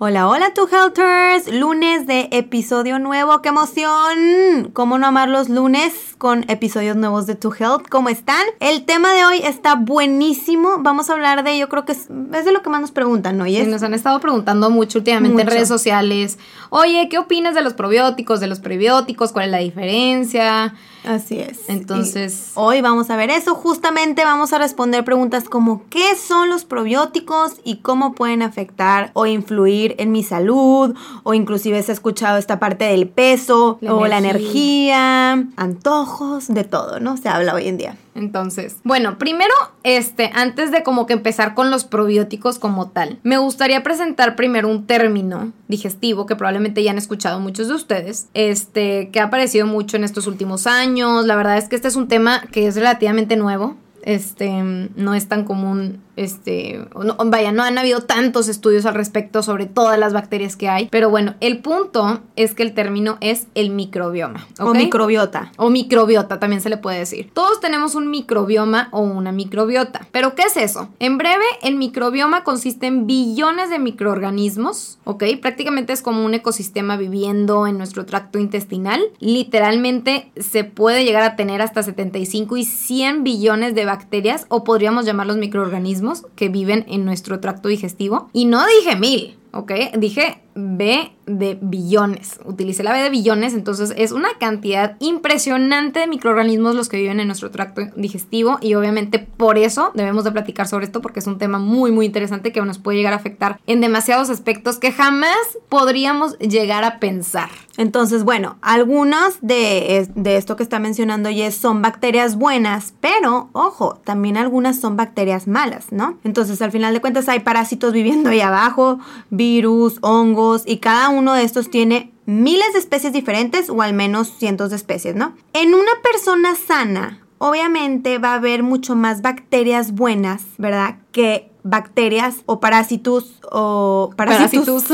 Hola, hola, tu Helters. Lunes de episodio nuevo. ¡Qué emoción! ¿Cómo no amar los lunes con episodios nuevos de Tu Health? ¿Cómo están? El tema de hoy está buenísimo. Vamos a hablar de, yo creo que es, de lo que más nos preguntan, ¿no? Y nos han estado preguntando mucho últimamente en redes sociales. Oye, ¿qué opinas de los probióticos, de los prebióticos? ¿Cuál es la diferencia? Así es. Entonces, hoy vamos a ver eso. Justamente vamos a responder preguntas como ¿qué son los probióticos y cómo pueden afectar o influir en mi salud? O inclusive se ha escuchado esta parte del peso o la energía, antojos, de todo, ¿no? Se habla hoy en día. Entonces, bueno, primero, este, antes de como que empezar con los probióticos como tal, me gustaría presentar primero un término digestivo que probablemente ya han escuchado muchos de ustedes, este, que ha aparecido mucho en estos últimos años. La verdad es que este es un tema que es relativamente nuevo. Este, no es tan común este, vaya, no han habido tantos estudios al respecto sobre todas las bacterias que hay, pero bueno, el punto es que el término es el microbioma. O microbiota. O microbiota, también se le puede decir. Todos tenemos un microbioma o una microbiota. ¿Pero qué es eso? En breve, el microbioma consiste en billones de microorganismos, ¿ok? Prácticamente es como un ecosistema viviendo en nuestro tracto intestinal. Literalmente se puede llegar a tener hasta 75 y 100 billones de bacterias o podríamos llamarlos microorganismos que viven en nuestro tracto digestivo. Y no dije mil, ¿ok? Dije B de billones. Utilicé la B de billones, entonces es una cantidad impresionante de microorganismos los que viven en nuestro tracto digestivo y obviamente por eso debemos de platicar sobre esto porque es un tema muy muy interesante que nos puede llegar a afectar en demasiados aspectos que jamás podríamos llegar a pensar. Entonces, bueno, algunas de, de esto que está mencionando Jess son bacterias buenas, pero ojo, también algunas son bacterias malas, ¿no? Entonces, al final de cuentas hay parásitos viviendo ahí abajo, virus, hongos y cada uno de estos tiene miles de especies diferentes o al menos cientos de especies, ¿no? En una persona sana, obviamente va a haber mucho más bacterias buenas, ¿verdad? Que bacterias o parásitos o parásitos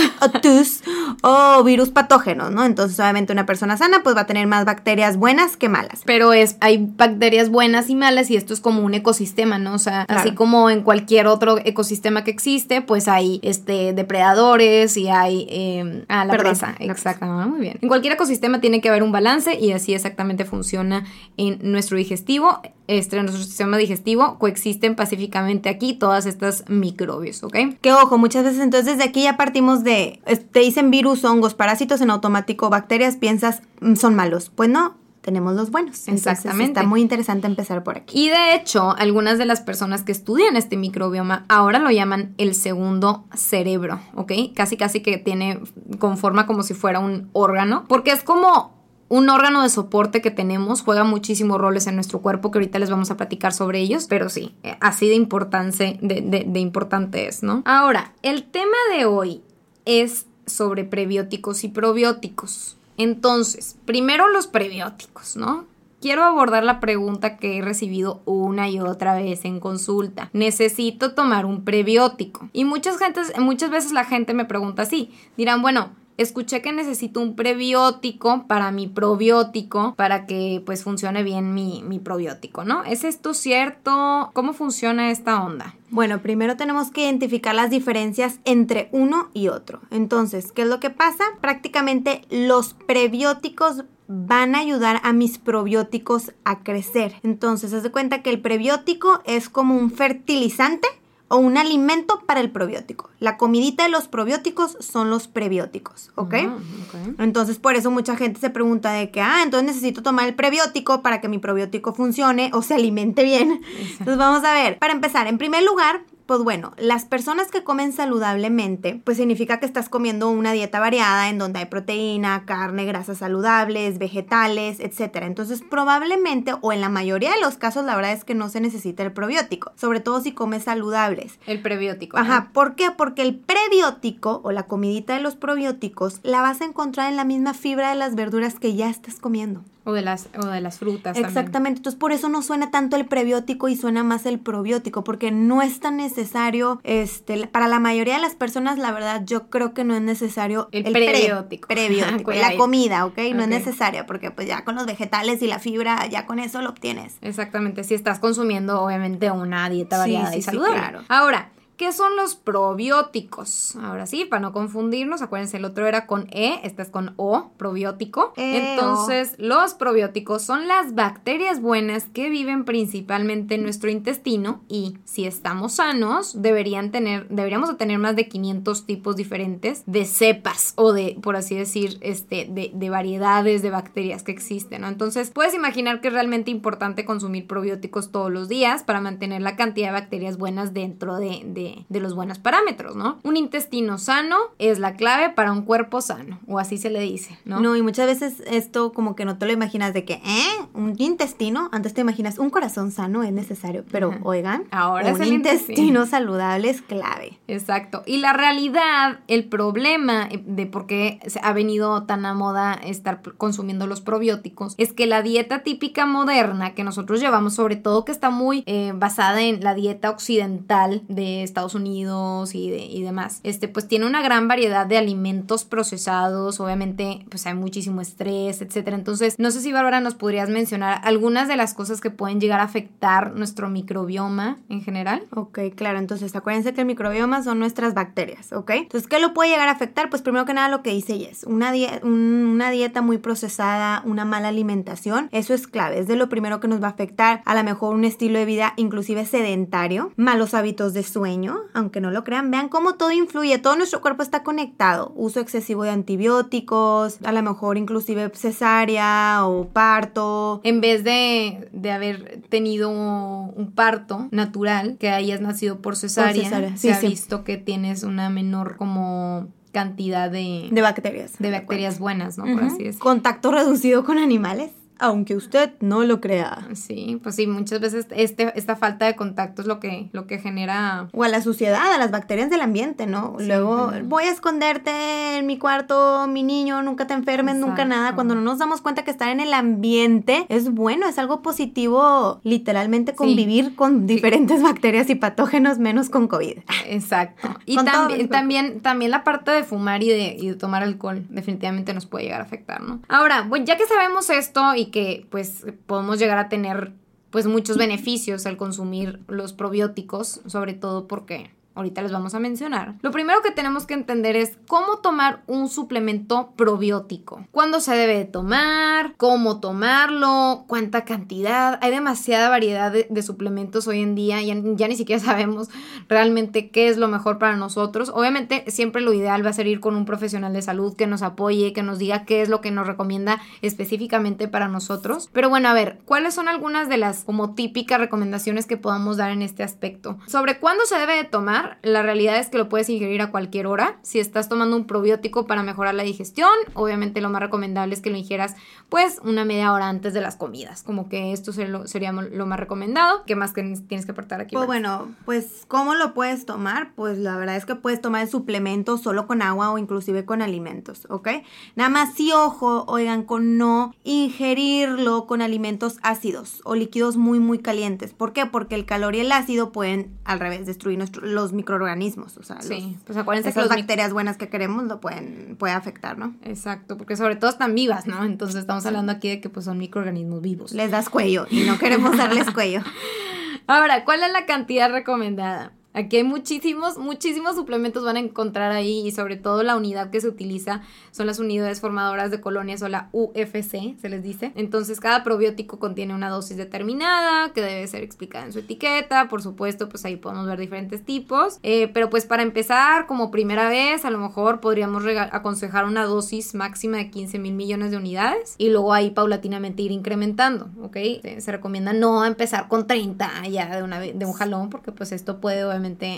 o, virus patógenos, ¿no? Entonces, obviamente una persona sana pues va a tener más bacterias buenas que malas. Pero es hay bacterias buenas y malas y esto es como un ecosistema, ¿no? O sea, así como en cualquier otro ecosistema que existe, pues hay este depredadores y hay eh, ah, la presa. Exacto, muy bien. En cualquier ecosistema tiene que haber un balance y así exactamente funciona en nuestro digestivo este, nuestro sistema digestivo coexisten pacíficamente aquí todas estas microbios, ¿ok? Que ojo, muchas veces entonces desde aquí ya partimos de, te dicen virus, hongos, parásitos en automático, bacterias, piensas mm, son malos. Pues no, tenemos los buenos. Exactamente. está muy interesante empezar por aquí. Y de hecho, algunas de las personas que estudian este microbioma ahora lo llaman el segundo cerebro, ¿ok? Casi, casi que tiene, conforma como si fuera un órgano, porque es como un órgano de soporte que tenemos juega muchísimos roles en nuestro cuerpo que ahorita les vamos a platicar sobre ellos, pero sí, eh, así de, importancia, de, importante es, ¿no? Ahora, el tema de hoy es sobre prebióticos y probióticos. Entonces, primero los prebióticos, ¿no? quiero abordar la pregunta que he recibido una y otra vez en consulta. Necesito tomar un prebiótico. Y muchas, gentes, muchas veces la gente me pregunta así. Dirán, bueno, escuché que necesito un prebiótico para mi probiótico para que pues funcione bien mi, mi, probiótico, ¿no? ¿Es esto cierto? ¿Cómo funciona esta onda? Bueno, primero tenemos que identificar las diferencias entre uno y otro. Entonces, ¿qué es lo que pasa? Prácticamente los prebióticos van a ayudar a mis probióticos a crecer. Entonces, haz de cuenta que el prebiótico es como un fertilizante o un alimento para el probiótico. La comidita de los probióticos son los prebióticos, ¿ok? Ah, ok. Entonces, por eso mucha gente se pregunta de que, ah, entonces necesito tomar el prebiótico para que mi probiótico funcione o se alimente bien. Entonces, vamos a ver. Para empezar, en primer lugar, pues bueno, las personas que comen saludablemente, pues significa que estás comiendo una dieta variada en donde hay proteína, carne, grasas saludables, vegetales, etc. Entonces, probablemente o en la mayoría de los casos, la verdad es que no se necesita el probiótico, sobre todo si comes saludables. El prebiótico. Ajá, ¿por qué? Porque el prebiótico o la comidita de los probióticos la vas a encontrar en la misma fibra de las verduras que ya estás comiendo. O de las, o de las frutas. también. Exactamente, entonces por eso no suena tanto el prebiótico y suena más el probiótico, porque no es tan necesario, este, para la mayoría de las personas, la verdad, yo creo que no es necesario El pre- prebiótico. prebiótico, Cuidadito. la comida, ¿ok? No es necesaria, porque pues ya con los vegetales y la fibra, ya con eso lo obtienes. Exactamente, si estás consumiendo obviamente una dieta Sí, variada sí, y sí, saludable. claro. Ahora, ¿qué son los probióticos? Ahora sí, para no confundirnos, acuérdense, el otro era con E, este es con O, probiótico. Entonces, los probióticos son las bacterias buenas que viven principalmente en nuestro intestino y si estamos sanos, deberían tener, deberíamos de tener más de 500 tipos diferentes de cepas o de, por así decir, este, de, de variedades de bacterias que existen, ¿no? Entonces, puedes imaginar que es realmente importante consumir probióticos todos los días para mantener la cantidad de bacterias buenas dentro de, de- de los buenos parámetros, ¿no? Un intestino sano es la clave para un cuerpo sano, o así se le dice, ¿no? ¿no? y muchas veces esto como que no te lo imaginas de que, ¿eh? Un intestino, antes te imaginas un corazón sano es necesario, pero Ajá. oigan, Ahora es un el intestino intestino. saludable es clave. Exacto. Y la realidad, el problema de por qué se ha venido tan a moda estar consumiendo los probióticos es que la dieta típica moderna que nosotros llevamos, sobre todo que está muy eh, basada en la dieta occidental de Estados Unidos y, de- y demás, este, pues tiene una gran variedad de alimentos procesados, obviamente pues hay muchísimo estrés, etcétera. Entonces, no sé si Bárbara nos podrías mencionar algunas de las cosas que pueden llegar a afectar nuestro microbioma en general. Ok, claro, entonces acuérdense que el microbioma son nuestras bacterias, ¿ok? Entonces, ¿qué lo puede llegar a afectar? Pues primero que nada lo que dice Jess, una, die- un- una dieta muy procesada, una mala alimentación, eso es clave, es de lo primero que nos va a afectar, a lo mejor un estilo de vida inclusive sedentario, malos hábitos de sueño, aunque no lo crean, vean cómo todo influye, todo nuestro cuerpo está conectado, uso excesivo de antibióticos, a lo mejor inclusive cesárea o parto, En vez de, de haber tenido un parto natural, que hayas nacido por cesárea, cesárea, se sí, ha visto que tienes una menor como cantidad de, de bacterias. de bacterias buenas, ¿no? Por así decirlo. Contacto reducido con animales, aunque usted no lo crea. Sí, pues sí, muchas veces este, esta falta de contacto es lo que, lo que genera... O a la suciedad, a las bacterias del ambiente, ¿no? Sí, Luego, claro. voy a esconderte en mi cuarto, mi niño, nunca te enfermes, nunca nada. Cuando no nos damos cuenta que estar en el ambiente es bueno, es algo positivo, literalmente convivir con diferentes bacterias y patógenos, menos con COVID. Exacto. Y también, también, también la parte de fumar y de, y de tomar alcohol definitivamente nos puede llegar a afectar, ¿no? Ahora, bueno, ya que sabemos esto y que pues podemos llegar a tener pues muchos beneficios al consumir los probióticos, sobre todo porque ahorita les vamos a mencionar. Lo primero que tenemos que entender es cómo tomar un suplemento probiótico. ¿Cuándo se debe de tomar? ¿Cómo tomarlo? ¿Cuánta cantidad? Hay demasiada variedad de, suplementos hoy en día. Ya, ya ni siquiera sabemos realmente qué es lo mejor para nosotros. Obviamente siempre lo ideal va a ser ir con un profesional de salud que nos apoye, que nos diga qué es lo que nos recomienda específicamente para nosotros. Pero bueno, a ver, ¿cuáles son algunas de las como típicas recomendaciones que podamos dar en este aspecto? Sobre cuándo se debe de tomar, la realidad es que lo puedes ingerir a cualquier hora. Si estás tomando un probiótico para mejorar la digestión, obviamente lo más recomendable es que lo ingieras pues una media hora antes de las comidas. Como que esto sería lo más recomendado. ¿Qué más tienes que aportar aquí? Pues bueno, pues ¿cómo lo puedes tomar? Pues la verdad es que puedes tomar el suplemento solo con agua o inclusive con alimentos, ¿ok? Nada más sí, ojo, oigan, con no ingerirlo con alimentos ácidos o líquidos muy, muy calientes. ¿Por qué? Porque el calor y el ácido pueden, al revés, destruir nuestro- los microorganismos, o sea, Sí, los- pues acuérdense que esas los mic- bacterias buenas que queremos lo pueden, puede afectar, ¿no? Exacto, porque sobre todo están vivas, ¿no? Entonces estamos hablando aquí de que pues son microorganismos vivos. Les das cuello y no queremos darles cuello. Ahora, ¿cuál es la cantidad recomendada? Aquí hay muchísimos, muchísimos suplementos van a encontrar ahí y sobre todo la unidad que se utiliza son las unidades formadoras de colonias o la UFC, se les dice. Entonces cada probiótico contiene una dosis determinada que debe ser explicada en su etiqueta. Por supuesto, pues ahí podemos ver diferentes tipos. Eh, pero pues para empezar, como primera vez, a lo mejor podríamos aconsejar una dosis máxima de 15 mil millones de unidades y luego ahí paulatinamente ir incrementando, ¿ok? Se, recomienda no empezar con 30 ya de, una, de un jalón porque pues esto puede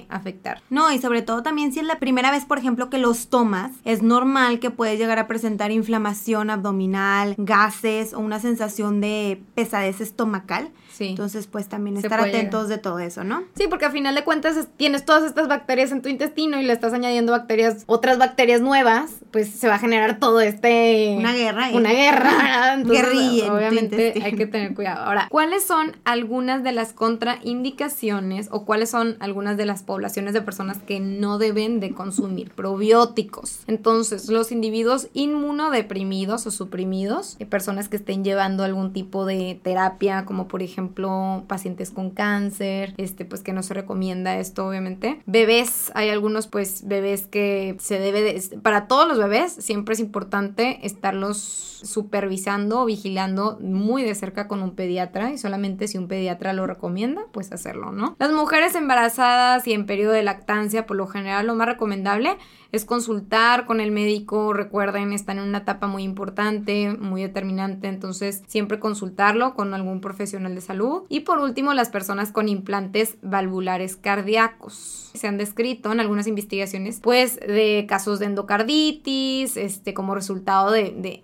afectar. No, y sobre todo también si es la primera vez, por ejemplo, que los tomas, es normal que puedes llegar a presentar inflamación abdominal, gases o una sensación de pesadez estomacal. Sí. Entonces, pues también estar atentos de todo eso, ¿no? Sí, porque al final de cuentas tienes todas estas bacterias en tu intestino y le estás añadiendo bacterias, otras bacterias nuevas, pues se va a generar todo este... Una guerra. Una guerra. Entonces, Guerrilla. Obviamente hay que tener cuidado. Ahora, ¿cuáles son algunas de las contraindicaciones o cuáles son algunas de las poblaciones de personas que no deben de consumir probióticos? Entonces, los individuos inmunodeprimidos o suprimidos, eh, personas que estén llevando algún tipo de terapia, como por ejemplo pacientes con cáncer, este, pues que no se recomienda esto, obviamente. Bebés, hay algunos, pues, bebés que se debe de, para todos los bebés, siempre es importante estarlos supervisando, vigilando muy de cerca con un pediatra y solamente si un pediatra lo recomienda, pues hacerlo, ¿no? Las mujeres embarazadas y en periodo de lactancia, por lo general, lo más recomendable es consultar con el médico, recuerden, están en una etapa muy importante, muy determinante, entonces siempre consultarlo con algún profesional de salud. Y por último, las personas con implantes valvulares cardíacos. Se han descrito en algunas investigaciones, pues, de casos de endocarditis, este, como resultado de,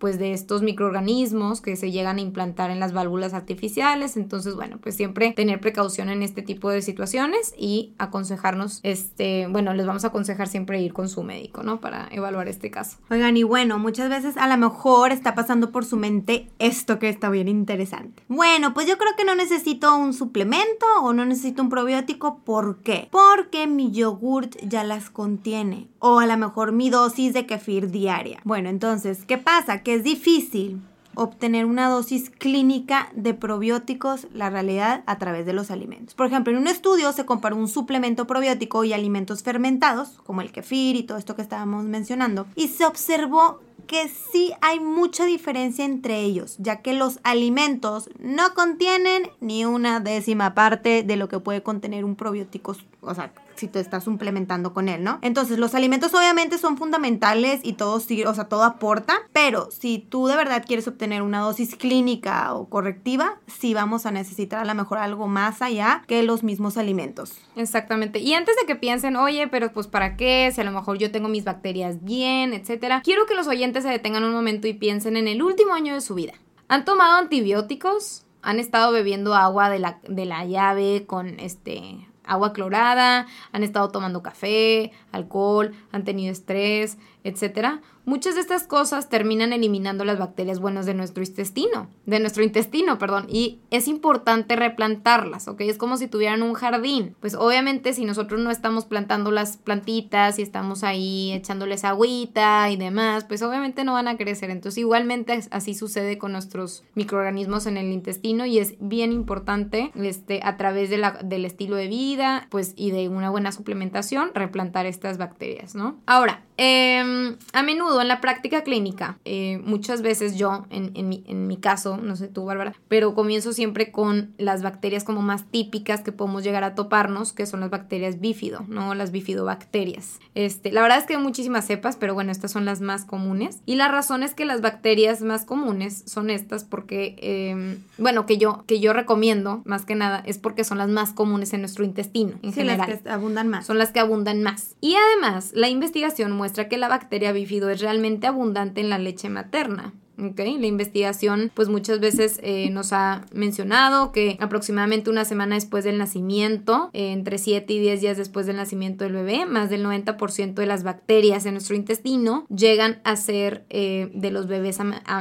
pues de estos microorganismos que se llegan a implantar en las válvulas artificiales. Entonces, bueno, pues siempre tener precaución en este tipo de situaciones y aconsejarnos, este, bueno, les vamos a aconsejar siempre ir con su médico, ¿no? Para evaluar este caso. Oigan, y bueno, muchas veces a lo mejor está pasando por su mente esto que está bien interesante. Bueno, pues yo creo que no necesito un suplemento o no necesito un probiótico. ¿Por qué? Porque mi yogurt ya las contiene. O a lo mejor mi dosis de kefir diaria. Bueno, entonces, ¿qué pasa? Es difícil obtener una dosis clínica de probióticos, la realidad, a través de los alimentos. Por ejemplo, en un estudio se comparó un suplemento probiótico y alimentos fermentados, como el kefir y todo esto que estábamos mencionando, y se observó que sí hay mucha diferencia entre ellos, ya que los alimentos no contienen ni una décima parte de lo que puede contener un probiótico, o sea, si te estás suplementando con él, ¿no? Entonces, los alimentos obviamente son fundamentales y todo, o sea, todo aporta, pero si tú de verdad quieres obtener una dosis clínica o correctiva, sí vamos a necesitar a lo mejor algo más allá que los mismos alimentos. Exactamente. Y antes de que piensen, oye, pero pues para qué, si a lo mejor yo tengo mis bacterias bien, etcétera, quiero que los oyentes se detengan un momento y piensen en el último año de su vida. ¿Han tomado antibióticos? ¿Han estado bebiendo agua de la, de la llave con este agua clorada, han estado tomando café, alcohol, han tenido estrés, etcétera, muchas de estas cosas terminan eliminando las bacterias buenas de nuestro intestino, de nuestro intestino, perdón, y es importante replantarlas, ¿ok? Es como si tuvieran un jardín. Pues obviamente si nosotros no estamos plantando las plantitas y estamos ahí echándoles agüita y demás, pues obviamente no van a crecer. Entonces igualmente así sucede con nuestros microorganismos en el intestino y es bien importante este, a través de la, del estilo de vida, pues y de una buena suplementación, replantar estas bacterias, ¿no? Ahora, Em, a menudo en la práctica clínica, eh, muchas veces yo, en, mi, en, mi, caso, no sé tú, Bárbara, pero comienzo siempre con las bacterias como más típicas que podemos llegar a toparnos, que son las bacterias bífido, ¿no? Las bifidobacterias. Este, la verdad es que hay muchísimas cepas, pero bueno, estas son las más comunes. Y la razón es que las bacterias más comunes son estas porque, em, bueno, que yo, que yo recomiendo, más que nada, es porque son las más comunes en nuestro intestino, en sí, general. las que abundan más. Son las que abundan más. Y además, la investigación muestra que la bacteria bífido es realmente abundante en la leche materna. Okay. La investigación pues muchas veces eh, nos ha mencionado que aproximadamente una semana después del nacimiento, eh, entre 7 y 10 días después del nacimiento del bebé, más del 90% de las bacterias en nuestro intestino llegan a ser eh, de los bebés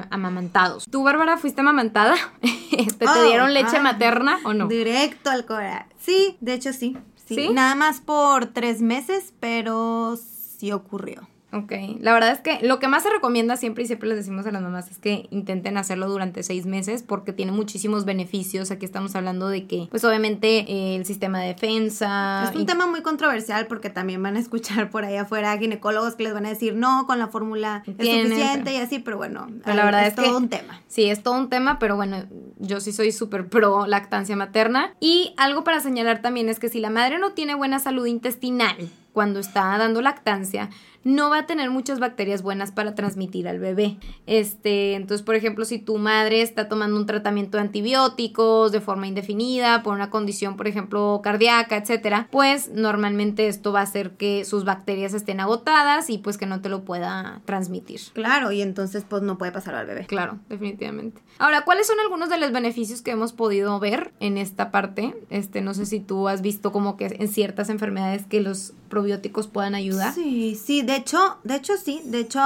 amamantados. ¿Tú, Bárbara, fuiste amamantada? ¿Te, oh, dieron leche materna o no? Directo al corazón. Sí, de hecho sí. sí. Nada más por tres meses, pero sí ocurrió. Ok, la verdad es que lo que más se recomienda siempre y siempre les decimos a las mamás es que intenten hacerlo durante seis meses porque tiene muchísimos beneficios. Aquí estamos hablando de que, pues obviamente, eh, el sistema de defensa. Es un tema muy controversial porque también van a escuchar por ahí afuera ginecólogos que les van a decir no, con la fórmula es suficiente y así, pero bueno, la verdad es, todo un tema. Sí, es todo un tema, pero bueno, yo sí soy súper pro lactancia materna. Y algo para señalar también es que si la madre no tiene buena salud intestinal, cuando está dando lactancia, no va a tener muchas bacterias buenas para transmitir al bebé. Este, entonces, por ejemplo, si tu madre está tomando un tratamiento de antibióticos de forma indefinida por una condición, por ejemplo, cardíaca, etcétera, pues normalmente esto va a hacer que sus bacterias estén agotadas y pues que no te lo pueda transmitir. Claro, y entonces pues no puede pasar al bebé. Claro, definitivamente. Ahora, ¿cuáles son algunos de los beneficios que hemos podido ver en esta parte? Este, no sé si tú has visto como que en ciertas enfermedades que los probióticos puedan ayudar. Sí, sí, de hecho, de hecho sí, de hecho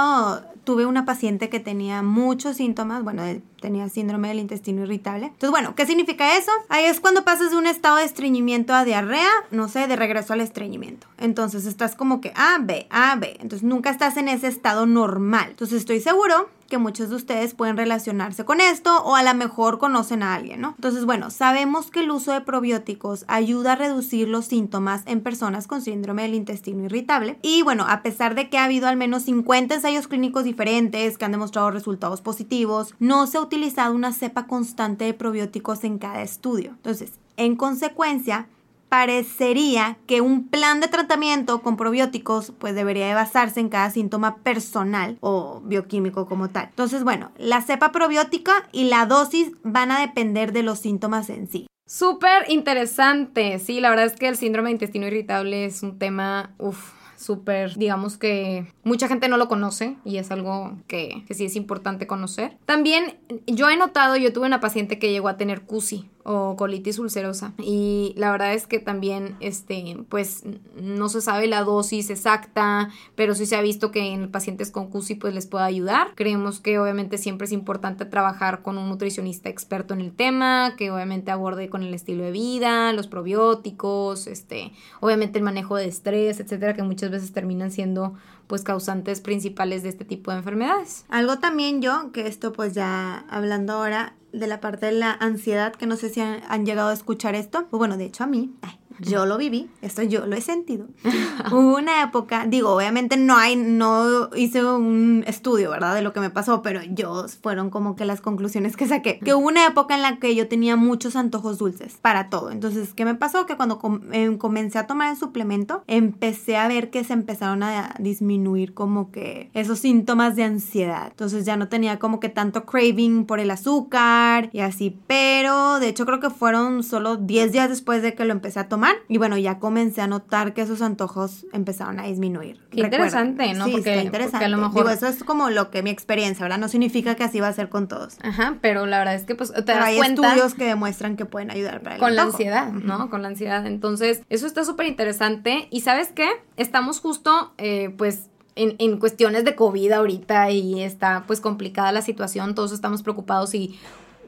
tuve una paciente que tenía muchos síntomas, bueno, tenía síndrome del intestino irritable. Entonces, bueno, ¿qué significa eso? Ahí es cuando pasas de un estado de estreñimiento a diarrea, no sé, de regreso al estreñimiento. Entonces, estás como que A, B, A, B. Entonces, nunca estás en ese estado normal. Entonces, estoy seguro que muchos de ustedes pueden relacionarse con esto o a lo mejor conocen a alguien, ¿no? Entonces, bueno, sabemos que el uso de probióticos ayuda a reducir los síntomas en personas con síndrome del intestino irritable. Y bueno, a pesar de que ha habido al menos 50 ensayos clínicos diferentes que han demostrado resultados positivos, no se ha utilizado una cepa constante de probióticos en cada estudio. Entonces, en consecuencia, parecería que un plan de tratamiento con probióticos pues debería de basarse en cada síntoma personal o bioquímico como tal. Entonces, bueno, la cepa probiótica y la dosis van a depender de los síntomas en sí. Súper interesante. Sí, la verdad es que el síndrome de intestino irritable es un tema, uff, súper, digamos que mucha gente no lo conoce y es algo que, que, sí es importante conocer. También yo he notado, yo tuve una paciente que llegó a tener CUSI o colitis ulcerosa. Y la verdad es que también, este, pues, no se sabe la dosis exacta, pero sí se ha visto que en pacientes con CUSI, pues, les puede ayudar. Creemos que obviamente siempre es importante trabajar con un nutricionista experto en el tema, que obviamente aborde con el estilo de vida, los probióticos, este, obviamente el manejo de estrés, etcétera, que muchas veces terminan siendo, pues, causantes principales de este tipo de enfermedades. Algo también yo, que esto, pues, ya hablando ahora, de la parte de la ansiedad, que no sé si han, llegado a escuchar esto. Pues bueno, de hecho a mí, yo lo viví, esto yo lo he sentido. Hubo una época, digo, obviamente no hay, no hice un estudio, ¿verdad? De lo que me pasó, pero yo fueron como que las conclusiones que saqué. Que hubo una época en la que yo tenía muchos antojos dulces para todo. Entonces, ¿qué me pasó? Que cuando em, comencé a tomar el suplemento, empecé a ver que se empezaron a disminuir como que esos síntomas de ansiedad. Entonces ya no tenía como que tanto craving por el azúcar y así. Pero de hecho creo que fueron solo 10 días después de que lo empecé a tomar y bueno, ya comencé a notar que esos antojos empezaron a disminuir. Qué interesante, ¿no? Sí, porque, está interesante. a lo mejor... Digo, eso es como lo que mi experiencia, ¿verdad? No significa que así va a ser con todos. Ajá, pero la verdad es que pues te das hay estudios que demuestran que pueden ayudar para el Con la ansiedad, ¿no? Con la ansiedad. Entonces, eso está súper interesante. ¿Y sabes qué? Estamos justo, eh, pues, en, en, cuestiones de COVID ahorita y está pues complicada la situación, todos estamos preocupados y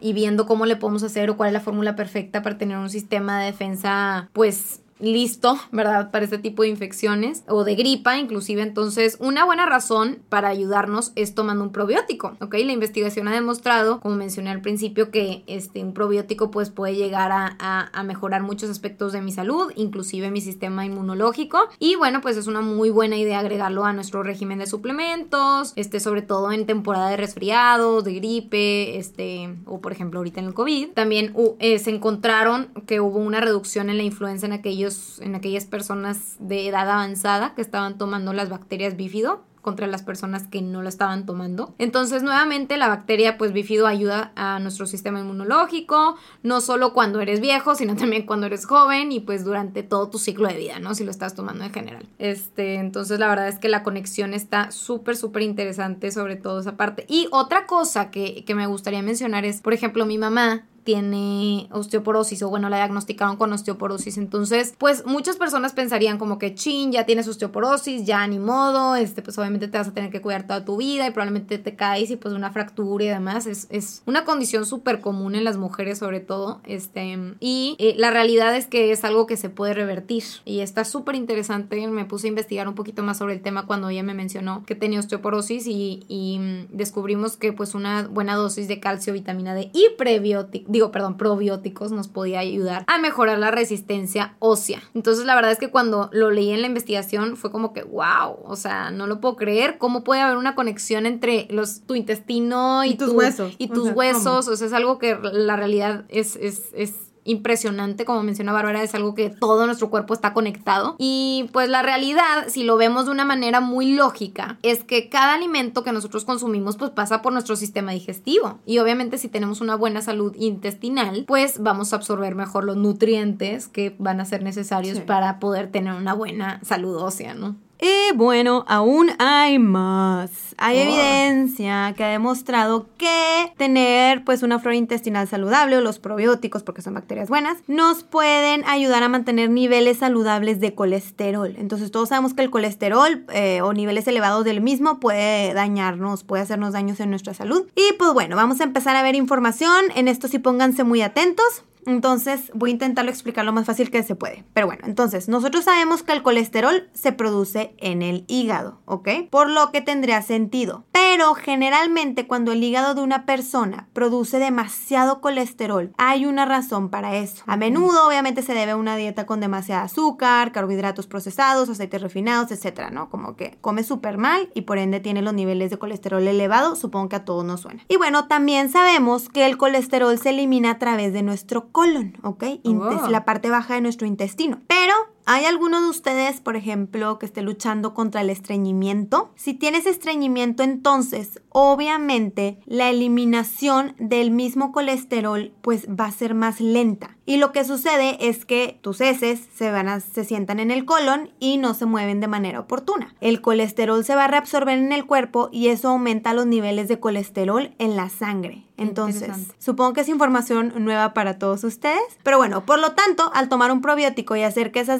y viendo cómo le podemos hacer o cuál es la fórmula perfecta para tener un sistema de defensa pues listo, ¿verdad? Para este tipo de infecciones o de gripa, inclusive. Entonces, una buena razón para ayudarnos es tomando un probiótico, ¿ok? La investigación ha demostrado, como mencioné al principio, que este, un probiótico pues puede llegar a, mejorar muchos aspectos de mi salud, inclusive mi sistema inmunológico. Y bueno, pues es una muy buena idea agregarlo a nuestro régimen de suplementos, este, sobre todo en temporada de resfriados, de gripe, este, o por ejemplo ahorita en el COVID. También eh, se encontraron que hubo una reducción en la influenza en aquellos en aquellas personas de edad avanzada que estaban tomando las bacterias bífido contra las personas que no lo estaban tomando. Entonces, nuevamente, la bacteria, pues bífido ayuda a nuestro sistema inmunológico, no solo cuando eres viejo, sino también cuando eres joven y pues durante todo tu ciclo de vida, ¿no? Si lo estás tomando en general. Este, entonces, la verdad es que la conexión está súper, súper interesante sobre todo esa parte. Y otra cosa que, que me gustaría mencionar es, por ejemplo, mi mamá tiene osteoporosis o bueno, la diagnosticaron con osteoporosis. Entonces, pues muchas personas pensarían como que chin, ya tienes osteoporosis, ya ni modo, este, pues obviamente te vas a tener que cuidar toda tu vida y probablemente te caes y pues una fractura y demás. Es, es una condición súper común en las mujeres sobre todo. Este, y eh, la realidad es que es algo que se puede revertir y está súper interesante. Me puse a investigar un poquito más sobre el tema cuando ella me mencionó que tenía osteoporosis y, y mm, descubrimos que pues una buena dosis de calcio, vitamina D y prebióticos, digo, perdón, probióticos nos podía ayudar a mejorar la resistencia ósea. Entonces la verdad es que cuando lo leí en la investigación fue como que, wow, o sea, no lo puedo creer, ¿cómo puede haber una conexión entre los, tu intestino y, tus huesos? Y tus huesos, o sea, es algo que la realidad es, es, es impresionante, como menciona Bárbara, es algo que todo nuestro cuerpo está conectado. Y pues la realidad, si lo vemos de una manera muy lógica, es que cada alimento que nosotros consumimos pues pasa por nuestro sistema digestivo. Y obviamente si tenemos una buena salud intestinal, pues vamos a absorber mejor los nutrientes que van a ser necesarios para poder tener una buena salud ósea, ¿no? Y bueno, aún hay más. Hay evidencia que ha demostrado que tener pues una flora intestinal saludable o los probióticos, porque son bacterias buenas, nos pueden ayudar a mantener niveles saludables de colesterol. Entonces todos sabemos que el colesterol eh, o niveles elevados del mismo puede dañarnos, puede hacernos daños en nuestra salud. Y pues bueno, vamos a empezar a ver información. En esto sí pónganse muy atentos. Entonces voy a intentarlo explicar lo más fácil que se puede. Pero bueno, entonces nosotros sabemos que el colesterol se produce en el hígado, ¿ok? Por lo que tendría sentido. Pero generalmente cuando el hígado de una persona produce demasiado colesterol, hay una razón para eso. A menudo obviamente se debe a una dieta con demasiada azúcar, carbohidratos procesados, aceites refinados, etcétera, ¿no? Como que come súper mal y por ende tiene los niveles de colesterol elevados, supongo que a todos nos suena. Y bueno, también sabemos que el colesterol se elimina a través de nuestro colon, ¿ok? Es la parte baja de nuestro intestino. Pero ¿Hay alguno de ustedes, por ejemplo, que esté luchando contra el estreñimiento? Si tienes estreñimiento, entonces obviamente la eliminación del mismo colesterol pues va a ser más lenta. Y lo que sucede es que tus heces se, van a, se sientan en el colon y no se mueven de manera oportuna. El colesterol se va a reabsorber en el cuerpo y eso aumenta los niveles de colesterol en la sangre. Entonces, supongo que es información nueva para todos ustedes. Pero bueno, por lo tanto, al tomar un probiótico y hacer que esas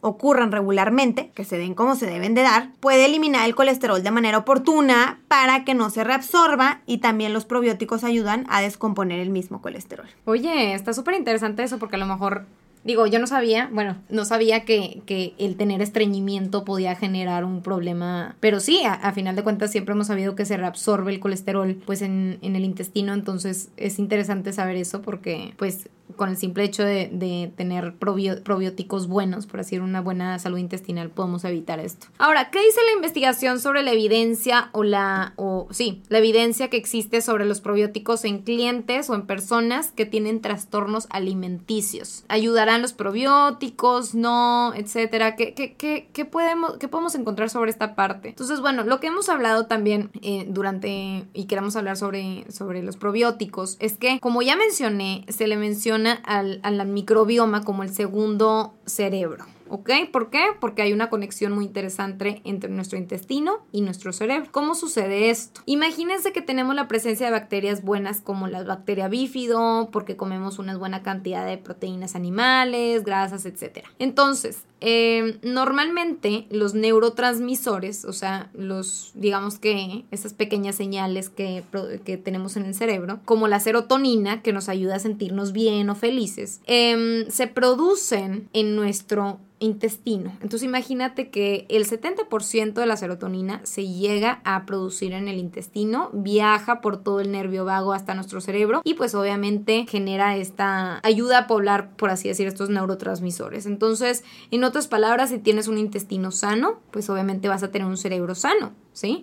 ocurran regularmente, que se den como se deben de dar, puede eliminar el colesterol de manera oportuna para que no se reabsorba y también los probióticos ayudan a descomponer el mismo colesterol. Oye, está súper interesante eso porque a lo mejor Digo, yo no sabía, bueno, no sabía que, que, el tener estreñimiento podía generar un problema, pero sí, a, final de cuentas siempre hemos sabido que se reabsorbe el colesterol pues en, en el intestino, entonces es interesante saber eso porque pues con el simple hecho de, tener probióticos buenos, por así una buena salud intestinal, podemos evitar esto. Ahora, ¿qué dice la investigación sobre la evidencia o la, o sí, la evidencia que existe sobre los probióticos en clientes o en personas que tienen trastornos alimenticios? ¿Ayudarán los probióticos? ¿No? Etcétera. ¿Qué, qué, podemos, qué podemos encontrar sobre esta parte? Entonces, bueno, lo que hemos hablado también eh, durante, y queremos hablar sobre, sobre los probióticos, es que, como ya mencioné, se le menciona al, al microbioma como el segundo cerebro. ¿Ok? ¿Por qué? Porque hay una conexión muy interesante entre nuestro intestino y nuestro cerebro. ¿Cómo sucede esto? Imagínense que tenemos la presencia de bacterias buenas como la bacteria bífido, porque comemos una buena cantidad de proteínas animales, grasas, etc. Entonces, em, normalmente los neurotransmisores, o sea, los, digamos que esas pequeñas señales que, que, tenemos en el cerebro, como la serotonina, que nos ayuda a sentirnos bien o felices, em, se producen en nuestro intestino. Entonces imagínate que el 70% de la serotonina se llega a producir en el intestino, viaja por todo el nervio vago hasta nuestro cerebro y pues obviamente genera esta ayuda a poblar, por así decir, estos neurotransmisores. Entonces, en otras palabras, si tienes un intestino sano, pues obviamente vas a tener un cerebro sano.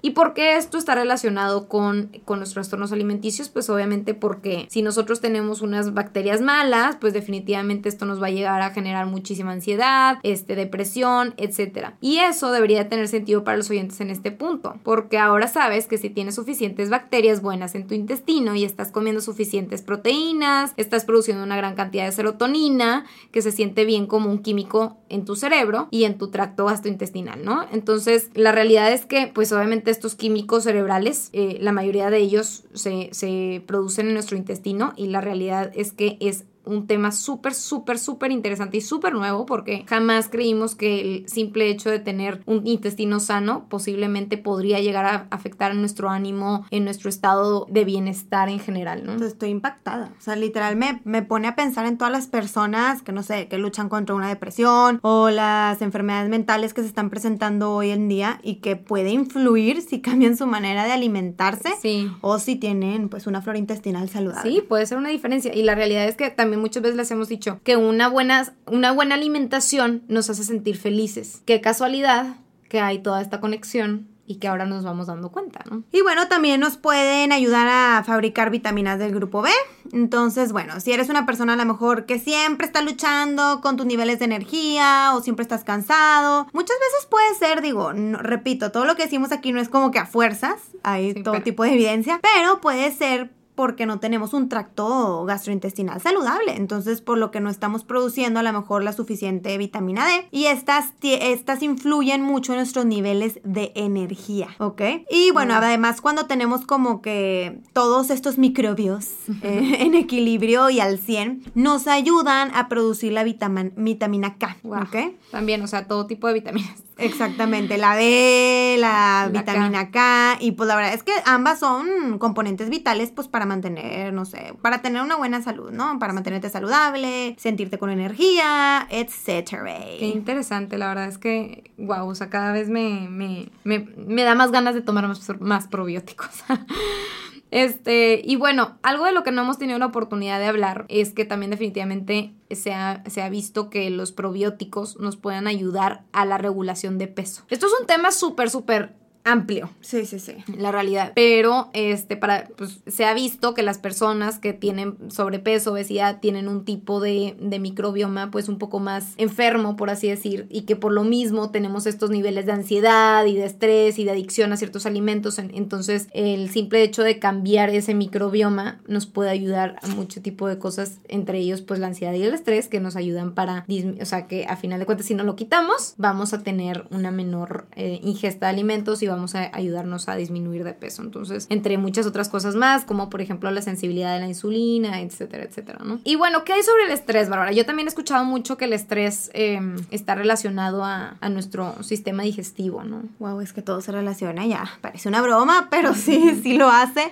¿Y por qué esto está relacionado con, con los trastornos alimenticios? Pues obviamente porque si nosotros tenemos unas bacterias malas, pues definitivamente esto nos va a llegar a generar muchísima ansiedad, este, depresión, etc. Y eso debería tener sentido para los oyentes en este punto, porque ahora sabes que si tienes suficientes bacterias buenas en tu intestino y estás comiendo suficientes proteínas, estás produciendo una gran cantidad de serotonina que se siente bien como un químico en tu cerebro y en tu tracto gastrointestinal, ¿no? Entonces, la realidad es que, pues obviamente estos químicos cerebrales, eh, la mayoría de ellos se, se producen en nuestro intestino y la realidad es que es un tema súper, súper, súper interesante y súper nuevo porque jamás creímos que el simple hecho de tener un intestino sano posiblemente podría llegar a afectar en nuestro ánimo, en nuestro estado de bienestar en general, ¿no? Estoy impactada. O sea, literal me, me pone a pensar en todas las personas que, no sé, que luchan contra una depresión o las enfermedades mentales que se están presentando hoy en día y que puede influir si cambian su manera de alimentarse Sí. o si tienen pues una flora intestinal saludable. Sí, puede ser una diferencia. Y la realidad es que también muchas veces les hemos dicho que una buena, una buena alimentación nos hace sentir felices. Qué casualidad que hay toda esta conexión y que ahora nos vamos dando cuenta, ¿no? Y bueno, también nos pueden ayudar a fabricar vitaminas del grupo B. Entonces, bueno, si eres una persona a lo mejor que siempre está luchando con tus niveles de energía o siempre estás cansado, muchas veces puede ser, digo, no- repito, todo lo que decimos aquí no es como que a fuerzas, hay Sí, todo pero- tipo de evidencia, pero puede ser porque no tenemos un tracto gastrointestinal saludable. Entonces, por lo que no estamos produciendo a lo mejor la suficiente vitamina D. Y estas, estas influyen mucho en nuestros niveles de energía, ¿ok? Y bueno, además cuando tenemos como que todos estos microbios eh, en equilibrio y al 100, nos ayudan a producir la vitamina K. ¿ok? También, o sea, todo tipo de vitaminas. Exactamente, la D, la, La vitamina K. y pues la verdad es que ambas son componentes vitales pues para mantener, no sé, para tener una buena salud, ¿no? Para mantenerte saludable, sentirte con energía, etcétera. Qué interesante, la verdad es que, wow, o sea, cada vez me, me, me, me da más ganas de tomar más, más probióticos. Este, y bueno, algo de lo que no hemos tenido la oportunidad de hablar es que también definitivamente se ha, se ha visto que los probióticos nos pueden ayudar a la regulación de peso. Esto es un tema súper, súper amplio Sí, sí, sí. la realidad. Pero este para pues se ha visto que las personas que tienen sobrepeso, obesidad, tienen un tipo de, de microbioma pues un poco más enfermo, por así decir, y que por lo mismo tenemos estos niveles de ansiedad y de estrés y de adicción a ciertos alimentos. En- Entonces, el simple hecho de cambiar ese microbioma nos puede ayudar a mucho tipo de cosas, entre ellos pues la ansiedad y el estrés que nos ayudan para, o sea, que a final de cuentas si no lo quitamos, vamos a tener una menor eh, ingesta de alimentos y vamos a ayudarnos a disminuir de peso. Entonces, entre muchas otras cosas más, como por ejemplo la sensibilidad de la insulina, etcétera, etcétera, ¿no? Y bueno, ¿qué hay sobre el estrés, Bárbara? Yo también he escuchado mucho que el estrés eh, está relacionado a, a nuestro sistema digestivo, ¿no? Wow, es que todo se relaciona ya. Parece una broma, pero sí, sí lo hace.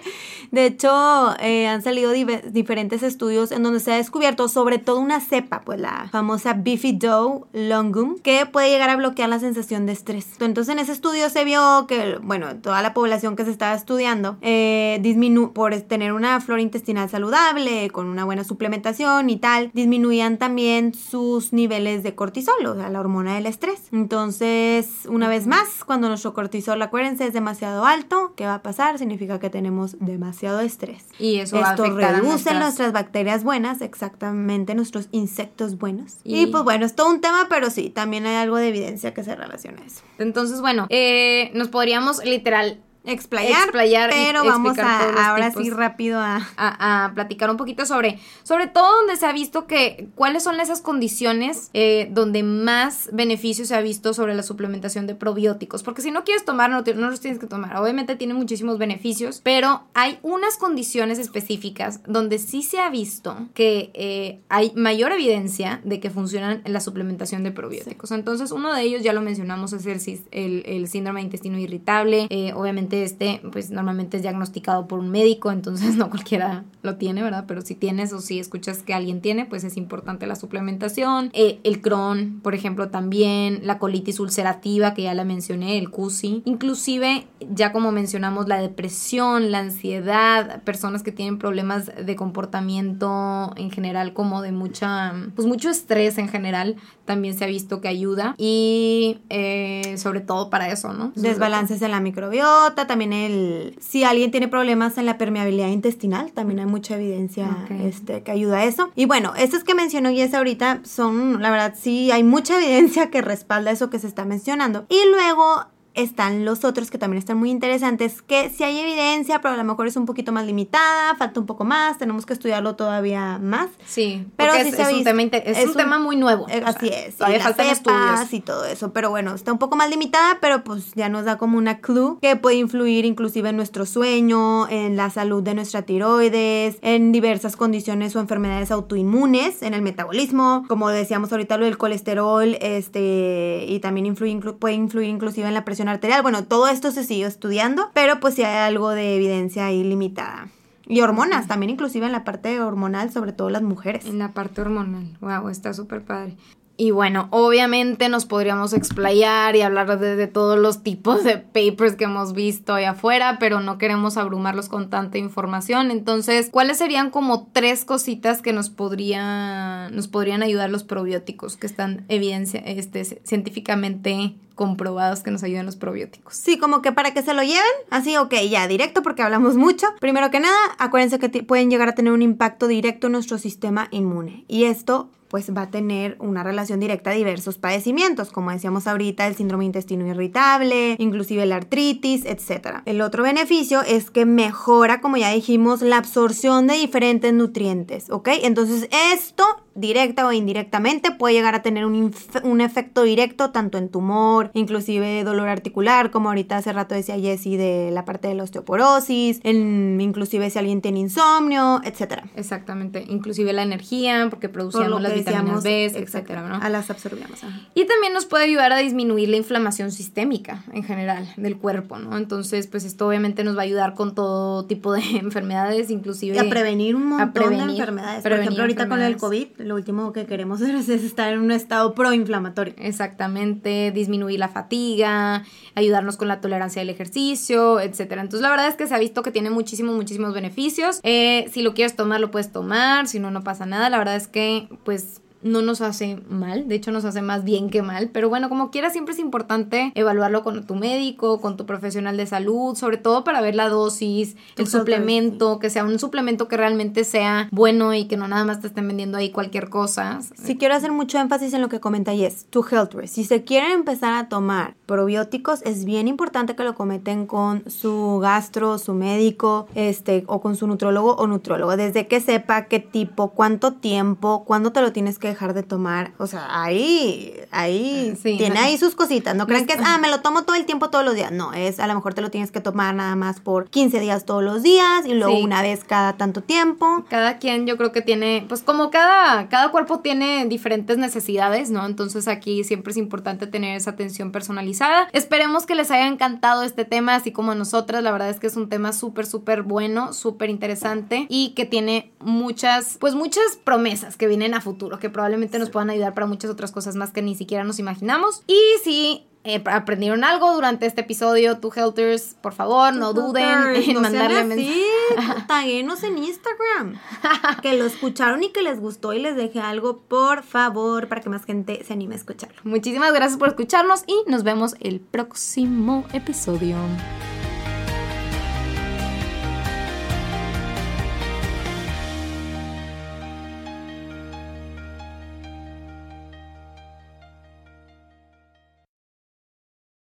De hecho, eh, han salido dive- diferentes estudios en donde se ha descubierto sobre todo una cepa, pues la famosa Bifido longum, que puede llegar a bloquear la sensación de estrés. Entonces, en ese estudio se vio que, bueno, toda la población que se estaba estudiando, eh, disminu por tener una flora intestinal saludable, con una buena suplementación y tal, disminuían también sus niveles de cortisol, o sea, la hormona del estrés. Entonces, una vez más, cuando nuestro cortisol, acuérdense, es demasiado alto, ¿qué va a pasar? Significa que tenemos demasiado estrés. Y eso va a Esto afectar a reduce nuestras- nuestras bacterias buenas, exactamente, nuestros insectos buenos. Y, Y- pues bueno, es todo un tema, pero sí, también hay algo de evidencia que se relaciona a eso. Entonces, bueno, eh, nos podríamos literal Explayar, Explayar y pero vamos a ahora tipos. sí rápido a... a, a platicar un poquito sobre, sobre todo donde se ha visto que cuáles son esas condiciones eh, donde más beneficio se ha visto sobre la suplementación de probióticos. Porque si no quieres tomar, no, los tienes que tomar. Obviamente tiene muchísimos beneficios, pero hay unas condiciones específicas donde sí se ha visto que eh, hay mayor evidencia de que funcionan en la suplementación de probióticos. Entonces, uno de ellos ya lo mencionamos, es el, el síndrome de intestino irritable. Eh, obviamente este, pues normalmente es diagnosticado por un médico, entonces no cualquiera lo tiene, ¿verdad? Pero si tienes o si escuchas que alguien tiene, pues es importante la suplementación. Eh, el Crohn, por ejemplo, también. La colitis ulcerativa, que ya la mencioné, el CUSI. Inclusive, ya como mencionamos, la depresión, la ansiedad, personas que tienen problemas de comportamiento en general, como de mucha, pues mucho estrés en general, también se ha visto que ayuda. Y eh, sobre todo para eso, ¿no? Desbalances en la microbiota, también el... Si alguien tiene problemas en la permeabilidad intestinal, también hay mucha evidencia este, que ayuda a eso. Y bueno, estos que mencionó Jess ahorita son, la verdad, sí, hay mucha evidencia que respalda eso que se está mencionando. Y luego están los otros que también están muy interesantes, que si hay evidencia, pero a lo mejor es un poquito más limitada, falta un poco más, tenemos que estudiarlo todavía más. Sí, pero es, un, tema es, un, tema muy nuevo. Eh, así es. Todavía faltan estudios. Y todo eso, pero bueno, está un poco más limitada, pero pues ya nos da como una clue que puede influir inclusive en nuestro sueño, en la salud de nuestra tiroides, en diversas condiciones o enfermedades autoinmunes, en el metabolismo, como decíamos ahorita lo del colesterol, este, y también influye, puede influir inclusive en la presión arterial. Bueno, todo esto se sigue estudiando, pero pues sí hay algo de evidencia ahí limitada. Y hormonas, también inclusive en la parte hormonal, sobre todo las mujeres. En la parte hormonal, wow, está súper padre. Y bueno, obviamente nos podríamos explayar y hablar de, todos los tipos de papers que hemos visto ahí afuera, pero no queremos abrumarlos con tanta información. Entonces, ¿cuáles serían como tres cositas que nos, podría, nos podrían ayudar los probióticos que están evidencia, este, científicamente comprobados que nos ayudan los probióticos. Sí, como que para que se lo lleven, así, ok, ya, directo porque hablamos mucho. Primero que nada, acuérdense que pueden llegar a tener un impacto directo en nuestro sistema inmune. Y esto pues va a tener una relación directa a diversos padecimientos, como decíamos ahorita, el síndrome intestino irritable, inclusive la artritis, etc. El otro beneficio es que mejora, como ya dijimos, la absorción de diferentes nutrientes, ¿ok? Entonces esto directa o indirectamente puede llegar a tener un, un, efecto directo tanto en tumor, inclusive dolor articular, como ahorita hace rato decía Jessie de la parte de la osteoporosis, en, inclusive si alguien tiene insomnio, etcétera. Exactamente, inclusive la energía, porque producíamos las vitaminas B, etcétera, ¿no? A las absorbíamos. Y también nos puede ayudar a disminuir la inflamación sistémica en general del cuerpo, ¿no? Entonces, pues esto obviamente nos va a ayudar con todo tipo de enfermedades, inclusive... Y a prevenir un montón de enfermedades. Por ejemplo, ahorita con el COVID, lo último que queremos es estar en un estado proinflamatorio. Exactamente, disminuir la fatiga, ayudarnos con la tolerancia del ejercicio, etcétera. Entonces la verdad es que se ha visto que tiene muchísimos, muchísimos beneficios. Eh, si lo quieres tomar, lo puedes tomar, si no, no pasa nada. La verdad es que pues no nos hace mal, de hecho nos hace más bien que mal, pero bueno, como quiera siempre es importante evaluarlo con tu médico, con tu profesional de salud, sobre todo para ver la dosis, el suplemento, que sea un suplemento que realmente sea bueno y que no nada más te estén vendiendo ahí cualquier cosa. Si quiero hacer mucho énfasis en lo que comenta Yes, tu health risk. Si se quieren empezar a tomar probióticos, es bien importante que lo cometen con su gastro, su médico, este, o con su nutrólogo o nutrólogo, desde que sepa qué tipo, cuánto tiempo, cuándo te lo tienes que dejar de tomar. O sea, ahí, ahí, tiene ahí sus cositas. No crean que es, ah, me lo tomo todo el tiempo, todos los días. No, es, a lo mejor te lo tienes que tomar nada más por 15 días todos los días y luego una vez cada tanto tiempo. Cada quien yo creo que tiene, pues como cada, cada cuerpo tiene diferentes necesidades, ¿no? Entonces aquí siempre es importante tener esa atención personalizada. Esperemos que les haya encantado este tema, así como a nosotras. La verdad es que es un tema súper, súper bueno, súper interesante y que tiene muchas, pues muchas promesas que vienen a futuro, que probablemente nos puedan ayudar para muchas otras cosas más que ni siquiera nos imaginamos. Y si eh, aprendieron algo durante este episodio, tu Helters, por favor, no duden en mandarle mensajes. Taguenos en Instagram. que lo escucharon y que les gustó y les dejé algo, por favor, para que más gente se anime a escucharlo. Muchísimas gracias por escucharnos y nos vemos el próximo episodio.